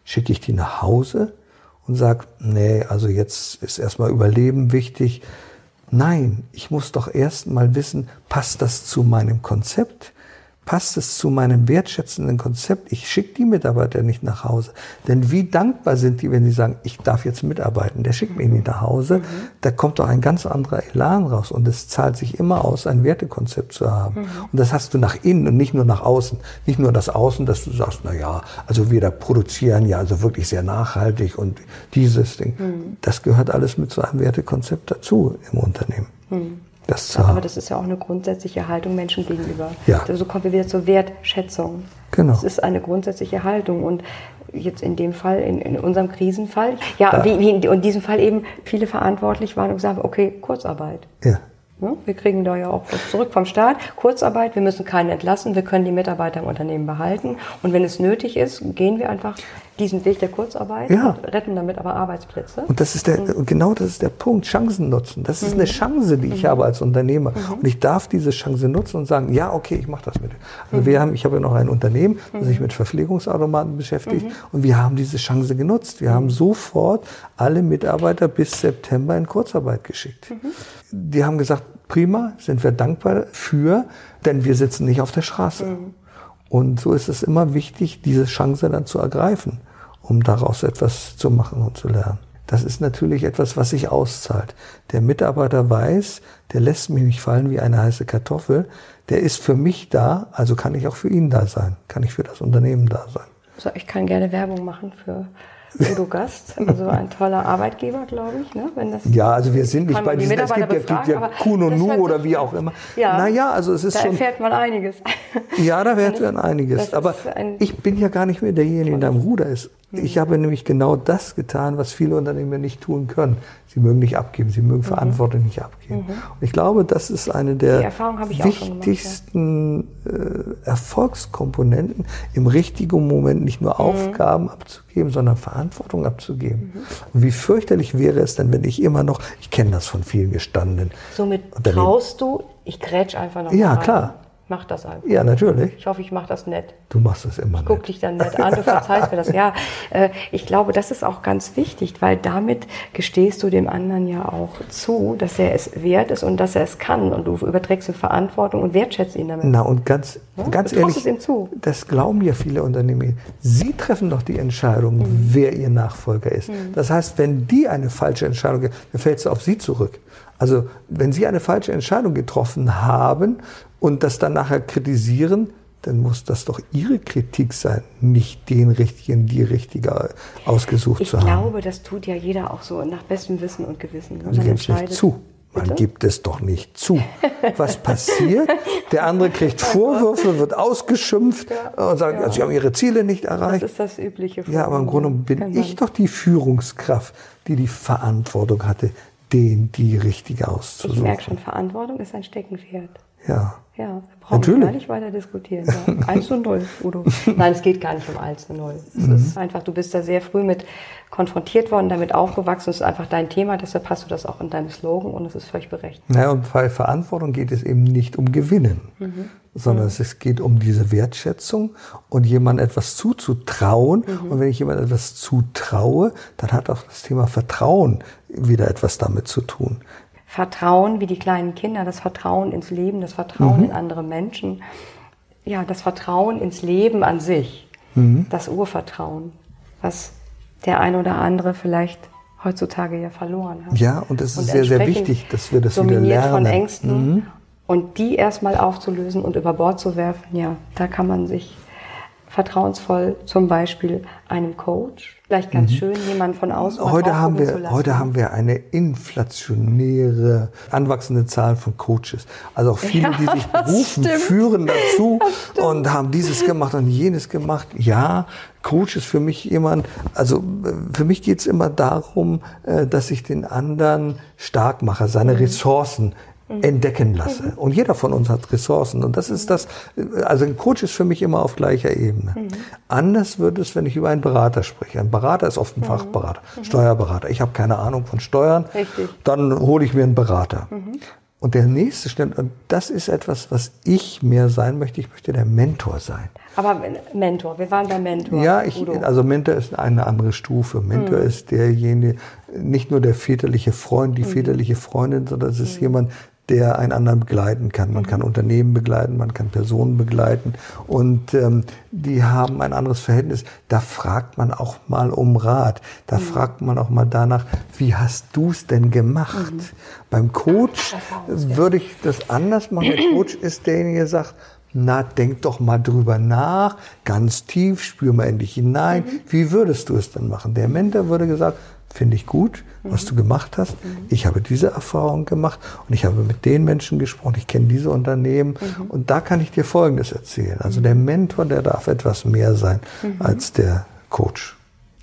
schicke ich die nach Hause und sage, nee, also jetzt ist erstmal Überleben wichtig. Nein, ich muss doch erst mal wissen, passt das zu meinem Konzept? Passt es zu meinem wertschätzenden Konzept? Ich schicke die Mitarbeiter nicht nach Hause. Denn wie dankbar sind die, wenn sie sagen, ich darf jetzt mitarbeiten, der schickt mich nicht nach Hause. Da kommt doch ein ganz anderer Elan raus. Und es zahlt sich immer aus, ein Wertekonzept zu haben. Und das hast du nach innen und nicht nur nach außen. Nicht nur das Außen, dass du sagst, na ja, also wir da produzieren ja also wirklich sehr nachhaltig und dieses Ding. Das gehört alles mit zu einem Wertekonzept dazu im Unternehmen. Das zu Aber das ist ja auch eine grundsätzliche Haltung Menschen gegenüber. Ja. So kommen wir wieder zur Wertschätzung. Genau. Das ist eine grundsätzliche Haltung. Und jetzt in dem Fall, in, in unserem Krisenfall, ja, Ja. Wie, wie in, diesem Fall eben viele verantwortlich waren und gesagt haben, okay, Kurzarbeit. Ja. Ne? Wir kriegen da ja auch was zurück vom Staat. Kurzarbeit, wir müssen keinen entlassen, wir können die Mitarbeiter im Unternehmen behalten. Und wenn es nötig ist, gehen wir einfach diesen Weg der Kurzarbeit Ja. und retten damit aber Arbeitsplätze. Und das ist der, und genau das ist der Punkt, Chancen nutzen. Das ist eine Chance, die ich habe als Unternehmer. Und ich darf diese Chance nutzen und sagen, ja, okay, ich mache das mit. Also wir haben, ich habe ja noch ein Unternehmen, das sich mit Verpflegungsautomaten beschäftigt. Und wir haben diese Chance genutzt. Wir haben sofort alle Mitarbeiter bis September in Kurzarbeit geschickt. Die haben gesagt, prima, sind wir dankbar für, denn wir sitzen nicht auf der Straße. Und so ist es immer wichtig, diese Chance dann zu ergreifen, um daraus etwas zu machen und zu lernen. Das ist natürlich etwas, was sich auszahlt. Der Mitarbeiter weiß, der lässt mich nicht fallen wie eine heiße Kartoffel. Der ist für mich da, also kann ich auch für ihn da sein, kann ich für das Unternehmen da sein. So, ich kann gerne Werbung machen für Udo Gast, also ein toller Arbeitgeber, glaube ich. Ne? Wenn das Ja, also wir sind nicht bei man die diesen, es gibt ja, gibt ja befragen, aber Kuno Nu oder wie auch immer. Ja. Naja, also es ist da schon, erfährt man einiges. Ja, da Das- dann einiges. Aber ein- ich bin ja gar nicht mehr derjenige, der am Ruder ist. Mhm. Ich habe nämlich genau das getan, was viele Unternehmer nicht tun können. Sie mögen nicht abgeben, sie mögen Verantwortung nicht abgeben. Und ich glaube, das ist eine Mhm. Der schon gemacht, ja. wichtigsten äh, Erfolgskomponenten, im richtigen Moment nicht Mhm. nur Aufgaben abzugeben, sondern Verantwortung abzugeben. Und wie fürchterlich wäre es denn, wenn ich immer noch, ich kenne das von vielen gestandenen Somit Unternehmen. traust du, ich grätsch einfach noch Ja, rein. klar. Mach das einfach. Ja, natürlich. Ich hoffe, ich mache das nett. Du machst es immer Guck nicht. dich dann nett an, du verzeihst mir das. Ja, äh, ich glaube, das ist auch ganz wichtig, weil damit gestehst du dem anderen ja auch zu, dass er es wert ist und dass er es kann. Und du überträgst ihm Verantwortung und wertschätzt ihn damit. Na und ganz, Ja, ganz du ehrlich, es ihm zu. das glauben ja viele Unternehmen. Sie treffen doch die Entscheidung, Mhm. wer ihr Nachfolger ist. Das heißt, wenn die eine falsche Entscheidung, dann fällt es auf sie zurück. Also wenn sie eine falsche Entscheidung getroffen haben und das dann nachher kritisieren, dann muss das doch ihre Kritik sein, nicht den richtigen, die richtige ausgesucht Ich zu haben. glaube, das tut ja jeder auch so nach bestem Wissen und Gewissen. ne? Sie Man geben es nicht zu. Man Bitte? gibt es doch nicht zu. Was passiert? Der andere kriegt Vorwürfe, wird ausgeschimpft und sagt, Ja. Sie haben Ihre Ziele nicht Das erreicht. ist das übliche. Ja, aber im Grunde bin ich doch die Führungskraft, die die Verantwortung hatte, den die richtige Ich auszusuchen. merke schon, Verantwortung ist ein Steckenpferd. Ja. Ja, wir brauchen Natürlich. gar nicht weiter diskutieren. Ja. 1 zu 0, Udo. Nein, es geht gar nicht um 1 zu 0. Es Mhm. ist einfach, du bist da sehr früh mit konfrontiert worden, damit aufgewachsen. Es ist einfach dein Thema, deshalb hast du das auch in deinem Slogan und es ist völlig berechtigt. Naja, und bei Verantwortung geht es eben nicht um Gewinnen, Mhm. sondern es geht um diese Wertschätzung und jemandem etwas zuzutrauen. Mhm. Und wenn ich jemandem etwas zutraue, dann hat auch das Thema Vertrauen wieder etwas damit zu tun. Vertrauen wie die kleinen Kinder, das Vertrauen ins Leben, das Vertrauen Mhm. in andere Menschen. ja, das Vertrauen ins Leben an sich, Mhm. das Urvertrauen, was der ein oder andere vielleicht heutzutage ja verloren hat. Ja, und es ist sehr, sehr entsprechend wichtig, dass wir das wieder dominiert von lernen. Mhm. Ängsten und die erstmal aufzulösen und über Bord zu werfen, ja, da kann man sich vertrauensvoll zum Beispiel einem Coach, vielleicht ganz schön, jemanden von außen Mhm. Heute haben, wir, heute haben wir eine inflationäre, anwachsende Zahl von Coaches. Also auch viele, die sich berufen, stimmt. führen dazu und haben dieses gemacht und jenes gemacht. Ja, Coach ist für mich jemand, also äh, für mich geht es immer darum, äh, dass ich den anderen stark mache, seine Ressourcen entdecken lasse. Und jeder von uns hat Ressourcen. Und das ist das, äh, also ein Coach ist für mich immer auf gleicher Ebene. Anders wird es, wenn ich über einen Berater spreche. Ein Berater ist oft ein Fachberater, Steuerberater. Ich habe keine Ahnung von Steuern. Richtig. Dann hole ich mir einen Berater. Und der nächste Schritt, und das ist etwas, was ich mehr sein möchte, ich möchte der Mentor sein. Aber Mentor, wir waren beim Mentor. Ja, ich, also Mentor ist eine andere Stufe. Mentor ist derjenige, nicht nur der väterliche Freund, die väterliche Freundin, sondern es ist jemand, der einen anderen begleiten kann. Man kann Unternehmen begleiten, man kann Personen begleiten und ähm, die haben ein anderes Verhältnis. Da fragt man auch mal um Rat. Da fragt man auch mal danach, wie hast du es denn gemacht? Beim Coach würde ich das anders machen. Der Coach ist derjenige, der sagt, na, denk doch mal drüber nach, ganz tief, spür mal in dich hinein. Wie würdest du es denn machen? Der Mentor würde gesagt, finde ich gut, was du gemacht hast. Ich habe diese Erfahrung gemacht und ich habe mit den Menschen gesprochen, ich kenne diese Unternehmen und da kann ich dir Folgendes erzählen. Also der Mentor, der darf etwas mehr sein als der Coach.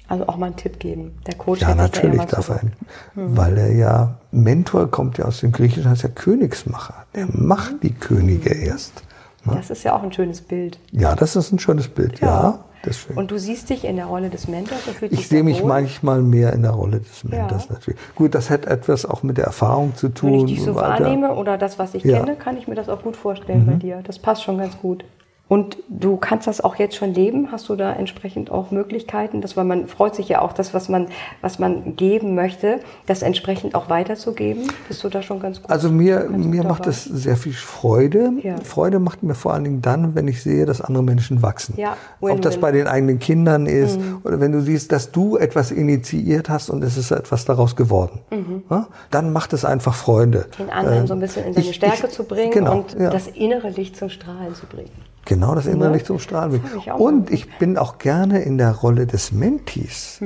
Also auch mal einen Tipp geben. Der Coach Ja, natürlich darf er, zurück. weil er ja, Mentor kommt ja aus dem Griechischen, heißt ja Königsmacher. Der macht die Könige erst. Das ist ja auch ein schönes Bild. Ja, das ist ein schönes Bild, ja. Deswegen. Und du siehst dich in der Rolle des Mentors. ich sehe mich wohl. manchmal mehr in der Rolle des Mentors Ja. natürlich. Gut, das hat etwas auch mit der Erfahrung zu tun. Wenn ich dich so wahrnehme oder das, was ich Ja. Mhm. kenne, kann ich mir das auch gut vorstellen bei dir. Das passt schon ganz gut. Und du kannst das auch jetzt schon leben? Hast du da entsprechend auch Möglichkeiten? Das, weil man freut sich ja auch, das, was man, was man geben möchte, das entsprechend auch weiterzugeben. Bist du da schon ganz gut? Also mir, mir macht das sehr viel Freude. Ja. Freude macht mir vor allen Dingen dann, wenn ich sehe, dass andere Menschen wachsen. Ja, Ob das Win-win. Mhm. bei den eigenen Kindern ist oder wenn du siehst, dass du etwas initiiert hast und es ist etwas daraus geworden. Ja? Dann macht es einfach Freude. Mhm. den anderen Äh, so ein bisschen in seine ich- Stärke ich- zu bringen genau, und ja. das innere Licht zum Strahlen zu bringen. Genau, das innere Ne? Licht zum Strahlen ich auch Und ich bin auch gerne in der Rolle des Mentees.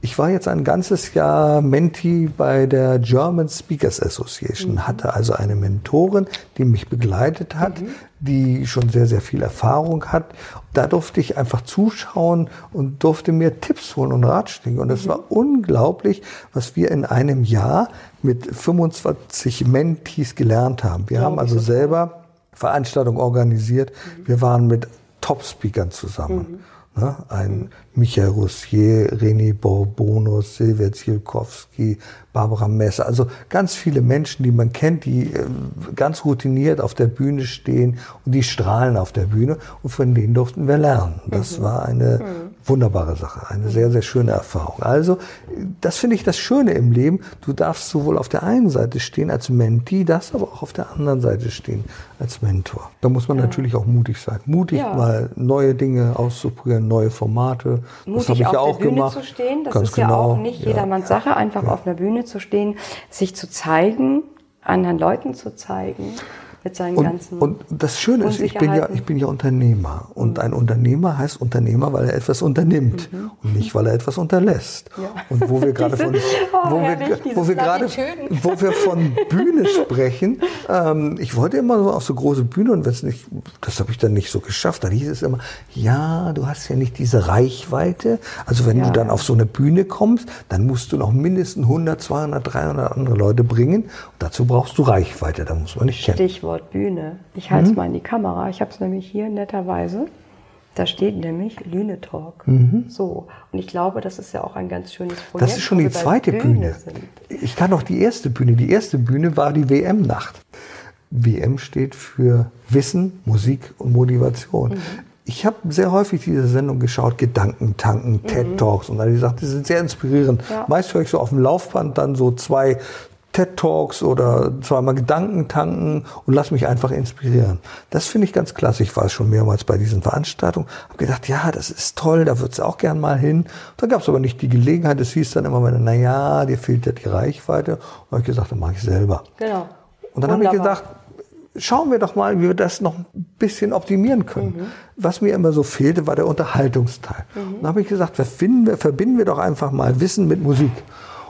Ich war jetzt ein ganzes Jahr Mentee bei der German Speakers Association, hatte also eine Mentorin, die mich begleitet hat, die schon sehr, sehr viel Erfahrung hat. Da durfte ich einfach zuschauen und durfte mir Tipps holen und Ratschläge. Und es war unglaublich, was wir in einem Jahr mit 25 Mentees gelernt haben. Wir haben also selber Veranstaltung organisiert. Wir waren mit Top-Speakern zusammen. Ne? Ein Michael Roussier, René Borbonus, Silvia Zielkowski, Barbara Messer. Also ganz viele Menschen, die man kennt, die äh, ganz routiniert auf der Bühne stehen und die strahlen auf der Bühne. Und von denen durften wir lernen. Das war eine wunderbare Sache, eine sehr, sehr schöne Erfahrung. Also das finde ich das Schöne im Leben. Du darfst sowohl auf der einen Seite stehen als Mentee, darfst aber auch auf der anderen Seite stehen als Mentor. Da muss man natürlich auch mutig sein. Mutig Ja. mal neue Dinge auszuprobieren, neue Formate. das mutig habe ich auf ja der auch Bühne gemacht. zu stehen. Das Ganz ist ja genau. auch nicht Ja. jedermanns Sache, einfach auf einer Bühne zu stehen, sich zu zeigen, anderen Leuten zu zeigen, mit seinen Und, ganzen. und das Schöne ist, ich bin ja, ich bin ja Unternehmer. Und ein Unternehmer heißt Unternehmer, weil er etwas unternimmt und nicht, weil er etwas unterlässt. Ja. Und wo wir gerade von, Diese- oh, wo wir, wo wir gerade, wo wir von Bühne sprechen, ähm, ich wollte immer so auf so große Bühne und wenn's nicht, das habe ich dann nicht so geschafft. Dann hieß es immer, ja, du hast ja nicht diese Reichweite. Also wenn Ja. du dann auf so eine Bühne kommst, dann musst du noch mindestens 100, 200, 300 andere Leute bringen. Und dazu brauchst du Reichweite. Da muss man nicht kennen. Stichwort Bühne. Ich halte es Mhm. mal in die Kamera. Ich habe es nämlich hier netterweise. Da steht nämlich Lüne Talk. So. Und ich glaube, das ist ja auch ein ganz schönes Projekt. Mhm. Das ist schon die zweite Bühne. sind. Ich kann noch die erste Bühne. Die erste Bühne war die WM-Nacht. WM steht für Wissen, Musik und Motivation. Mhm. Ich habe sehr häufig diese Sendung geschaut, Gedanken tanken, TED Talks und die Sachen, die sind sehr inspirierend. Mhm. Ja. Meist höre ich so auf dem Laufband dann so zwei TED Talks oder zweimal Gedanken tanken und lass mich einfach inspirieren. Das finde ich ganz klasse. Ich war schon mehrmals bei diesen Veranstaltungen, habe gedacht, ja, das ist toll, da würdest du auch gern mal hin. Da gab es aber nicht die Gelegenheit. Es hieß dann immer, na ja, dir fehlt ja die Reichweite. Und habe ich gesagt, dann mache ich selber. Genau. Und dann habe ich gedacht, schauen wir doch mal, wie wir das noch ein bisschen optimieren können. Mhm. Was mir immer so fehlte, war der Unterhaltungsteil. Mhm. Und dann habe ich gesagt, verbinden wir, verbinden wir doch einfach mal Wissen mit Musik.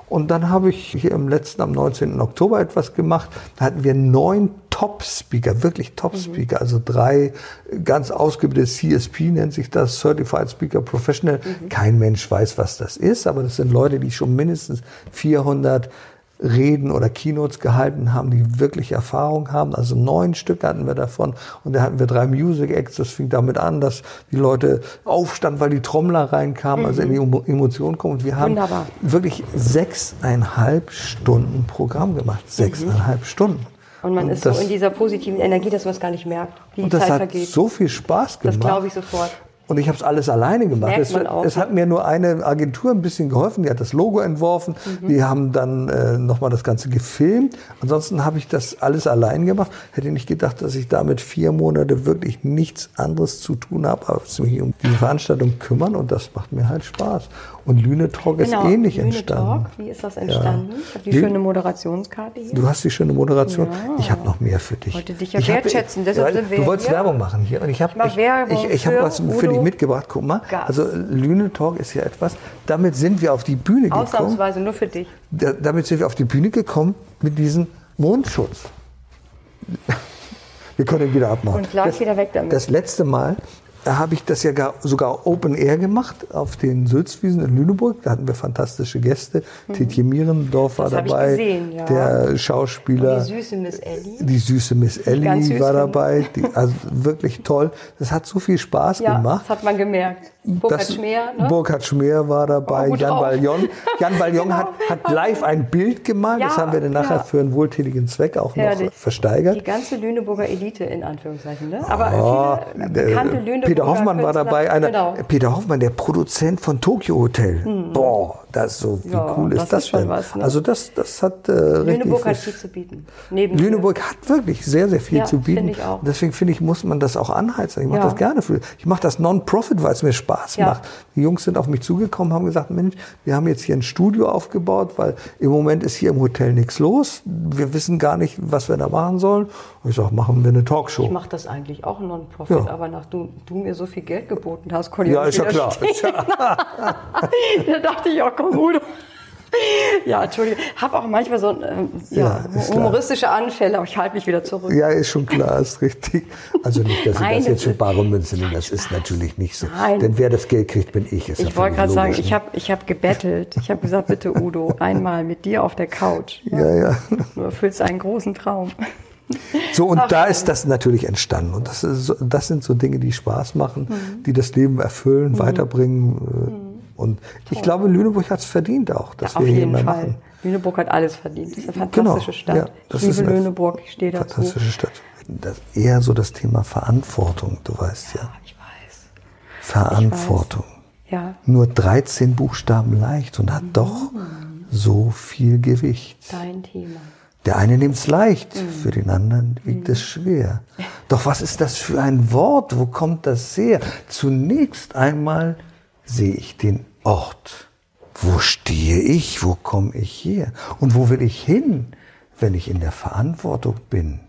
Und dann habe ich hier im letzten, am 19. Oktober etwas gemacht. Da hatten wir neun Top-Speaker, wirklich Top-Speaker, mhm. also drei ganz ausgebildete CSP nennt sich das, Certified Speaker Professional. Mhm. Kein Mensch weiß, was das ist, aber das sind Leute, die schon mindestens 400 Reden oder Keynotes gehalten haben, die wirklich Erfahrung haben. Also neun Stück hatten wir davon und da hatten wir drei Music Acts. Das fing damit an, dass die Leute aufstanden, weil die Trommler reinkamen, mhm. also in die mhm. Emotionen kommen. Und wir haben Wunderbar. wirklich sechseinhalb Stunden Programm gemacht. Sechseinhalb mhm. Stunden. Und man und ist das, so in dieser positiven Energie, dass man es gar nicht merkt, wie die Zeit vergeht. Das hat so viel Spaß gemacht. Das glaube ich sofort. Und ich habe es alles alleine gemacht. Es, es, hat mir nur eine Agentur ein bisschen geholfen, die hat das Logo entworfen, mhm. die haben dann äh, nochmal das Ganze gefilmt. Ansonsten habe ich das alles allein gemacht. Hätte nicht gedacht, dass ich damit vier Monate wirklich nichts anderes zu tun habe, als mich um die Veranstaltung kümmern und das macht mir halt Spaß. Und Lüne Talk genau, ist ähnlich Lüne entstanden. Talk, wie ist das entstanden? Ja. Ich habe die, die, schöne Moderationskarte hier. Du hast die schöne Moderation. Ja. Ich habe noch mehr für dich. Ich wollte dich ja ich wertschätzen, hab, deshalb sind wir Du wolltest hier. Werbung machen hier. Und ich habe ich, ich, ich, ich hab was Udo für dich mitgebracht. Guck mal. Gas. Also Lüne Talk ist ja etwas, damit sind wir auf die Bühne gekommen. Ausnahmsweise nur für dich. Da, damit sind wir auf die Bühne gekommen mit diesem Mondschutz. Wir können ihn wieder abmachen. Und gleich das, wieder weg damit. Das letzte Mal da habe ich das ja gar, sogar Open Air gemacht auf den Sülzwiesen in Lüneburg. Da hatten wir fantastische Gäste. Mhm. Tetje Mierendorf war dabei. Gesehen, ja. Der Schauspieler. Und die süße Miss Ellie. Die süße Miss Ellie war dabei. Die, also wirklich toll. Das hat so viel Spaß ja, gemacht. Das hat man gemerkt. Burkhard Schmeer, ne? Burkhard Schmeer war dabei, oh, Jan Ballion. Jan Ballion genau. hat, hat live ein Bild gemalt, ja, das haben wir dann nachher ja. für einen wohltätigen Zweck auch Herrlich. noch versteigert. Die ganze Lüneburger Elite in Anführungszeichen, ne? Aber oh, viele bekannte Lüneburger Peter Hoffmann Künstler, war dabei, einer, genau. Peter Hoffmann, der Produzent von Tokyo Hotel. Hm. Boah, das so, wie ja, cool ist das, das denn? Was, ne? Also das, das hat äh, Lüneburg hat viel zu bieten. Neben Lüneburg hat wirklich sehr, sehr viel zu bieten. Ich auch. Deswegen finde ich, muss man das auch anheizen. Ich mache das gerne für, ich mache das Non-Profit, weil es mir Spaß ja. macht. Die Jungs sind auf mich zugekommen, haben gesagt, Mensch, wir haben jetzt hier ein Studio aufgebaut, weil im Moment ist hier im Hotel nichts los. Wir wissen gar nicht, was wir da machen sollen. Und ich sage, machen wir eine Talkshow. Ich mache das eigentlich auch Non-Profit, ja. aber nach du, du mir so viel Geld geboten hast, konnte ich Ja, ist ja klar. da dachte ich auch, komm, Udo. Ja, Entschuldigung. Habe auch manchmal so ähm, ja, ja humoristische Anfälle, aber ich halte mich wieder zurück. Ja, ist schon klar, ist richtig. Also nicht, dass Nein, Sie das jetzt für bare Münze nehmen, das ist natürlich nicht so. Nein. Denn wer das Geld kriegt, bin ich. Ist ich ja wollte gerade sagen, ich habe ich hab gebettelt. Ich habe gesagt, bitte Udo, einmal mit dir auf der Couch. Ja, ja. Du erfüllst einen großen Traum. So, und Ach, da ist das natürlich entstanden. Und das, ist, das sind so Dinge, die Spaß machen, mhm. die das Leben erfüllen, mhm. weiterbringen. Mhm und ich glaube, Lüneburg hat es verdient auch, dass ja, wir hier mal Fall. machen. Lüneburg hat alles verdient. Das ist eine genau, fantastische genau. Stadt. Ja, das ich liebe Lüneburg, ich stehe dazu. Fantastische Stadt. Das eher so das Thema Verantwortung, du weißt ja. ja. Ich weiß. Verantwortung. Ich weiß. Ja. Nur 13 Buchstaben leicht und hat mhm. doch so viel Gewicht. Dein Thema. Der eine nimmt es leicht, mhm. für den anderen wiegt mhm. es schwer. Doch was ist das für ein Wort? Wo kommt das her? Zunächst einmal sehe ich den Ort. Wo stehe ich? Wo komme ich her? Und wo will ich hin, wenn ich in der Verantwortung bin?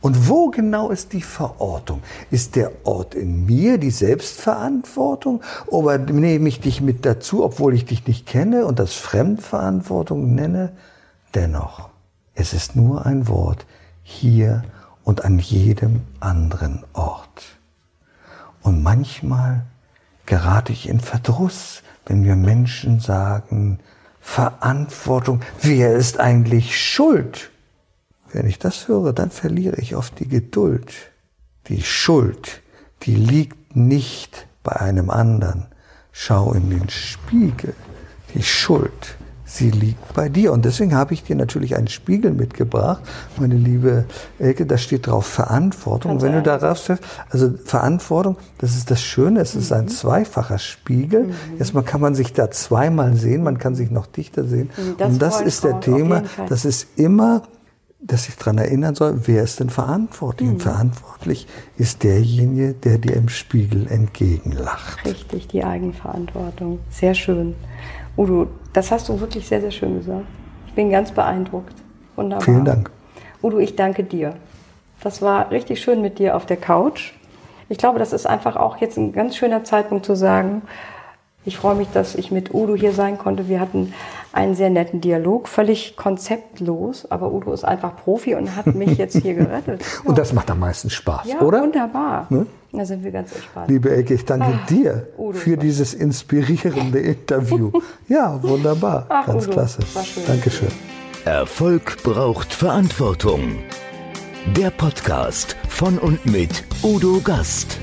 Und wo genau ist die Verortung? Ist der Ort in mir die Selbstverantwortung? Oder nehme ich dich mit dazu, obwohl ich dich nicht kenne und das Fremdverantwortung nenne? Dennoch, es ist nur ein Wort hier und an jedem anderen Ort. Und manchmal gerate ich in Verdruss, wenn mir Menschen sagen, Verantwortung, wer ist eigentlich schuld? Wenn ich das höre, dann verliere ich oft die Geduld. Die Schuld, die liegt nicht bei einem anderen. Schau in den Spiegel. Die Schuld, sie liegt bei dir. Und deswegen habe ich dir natürlich einen Spiegel mitgebracht, meine liebe Elke, da steht drauf Verantwortung. Ganz Wenn du darauf schaust, also Verantwortung, das ist das Schöne, es ist Mhm. ein zweifacher Spiegel. Erstmal kann man sich da zweimal sehen, man kann sich noch dichter sehen. Mhm, das Und das ist der Thema, das ist immer dass ich daran erinnern soll, wer ist denn verantwortlich? Mhm. Und verantwortlich ist derjenige, der dir im Spiegel entgegenlacht. Richtig, die Eigenverantwortung. Sehr schön. Udo, das hast du wirklich sehr, sehr schön gesagt. Ich bin ganz beeindruckt. Wunderbar. Vielen Dank. Udo, ich danke dir. Das war richtig schön mit dir auf der Couch. Ich glaube, das ist einfach auch jetzt ein ganz schöner Zeitpunkt zu sagen, ich freue mich, dass ich mit Udo hier sein konnte. Wir hatten einen sehr netten Dialog, völlig konzeptlos, aber Udo ist einfach Profi und hat mich jetzt hier gerettet. Ja. Und das macht am meisten Spaß, ja, oder? wunderbar. Ne? Da sind wir ganz entspannt. Liebe Ecke, ich danke dir Ah, Udo, für dieses inspirierende Interview. Ja, wunderbar. Ach, Ganz Udo, klasse. war schön. Dankeschön. Erfolg braucht Verantwortung. Der Podcast von und mit Udo Gast.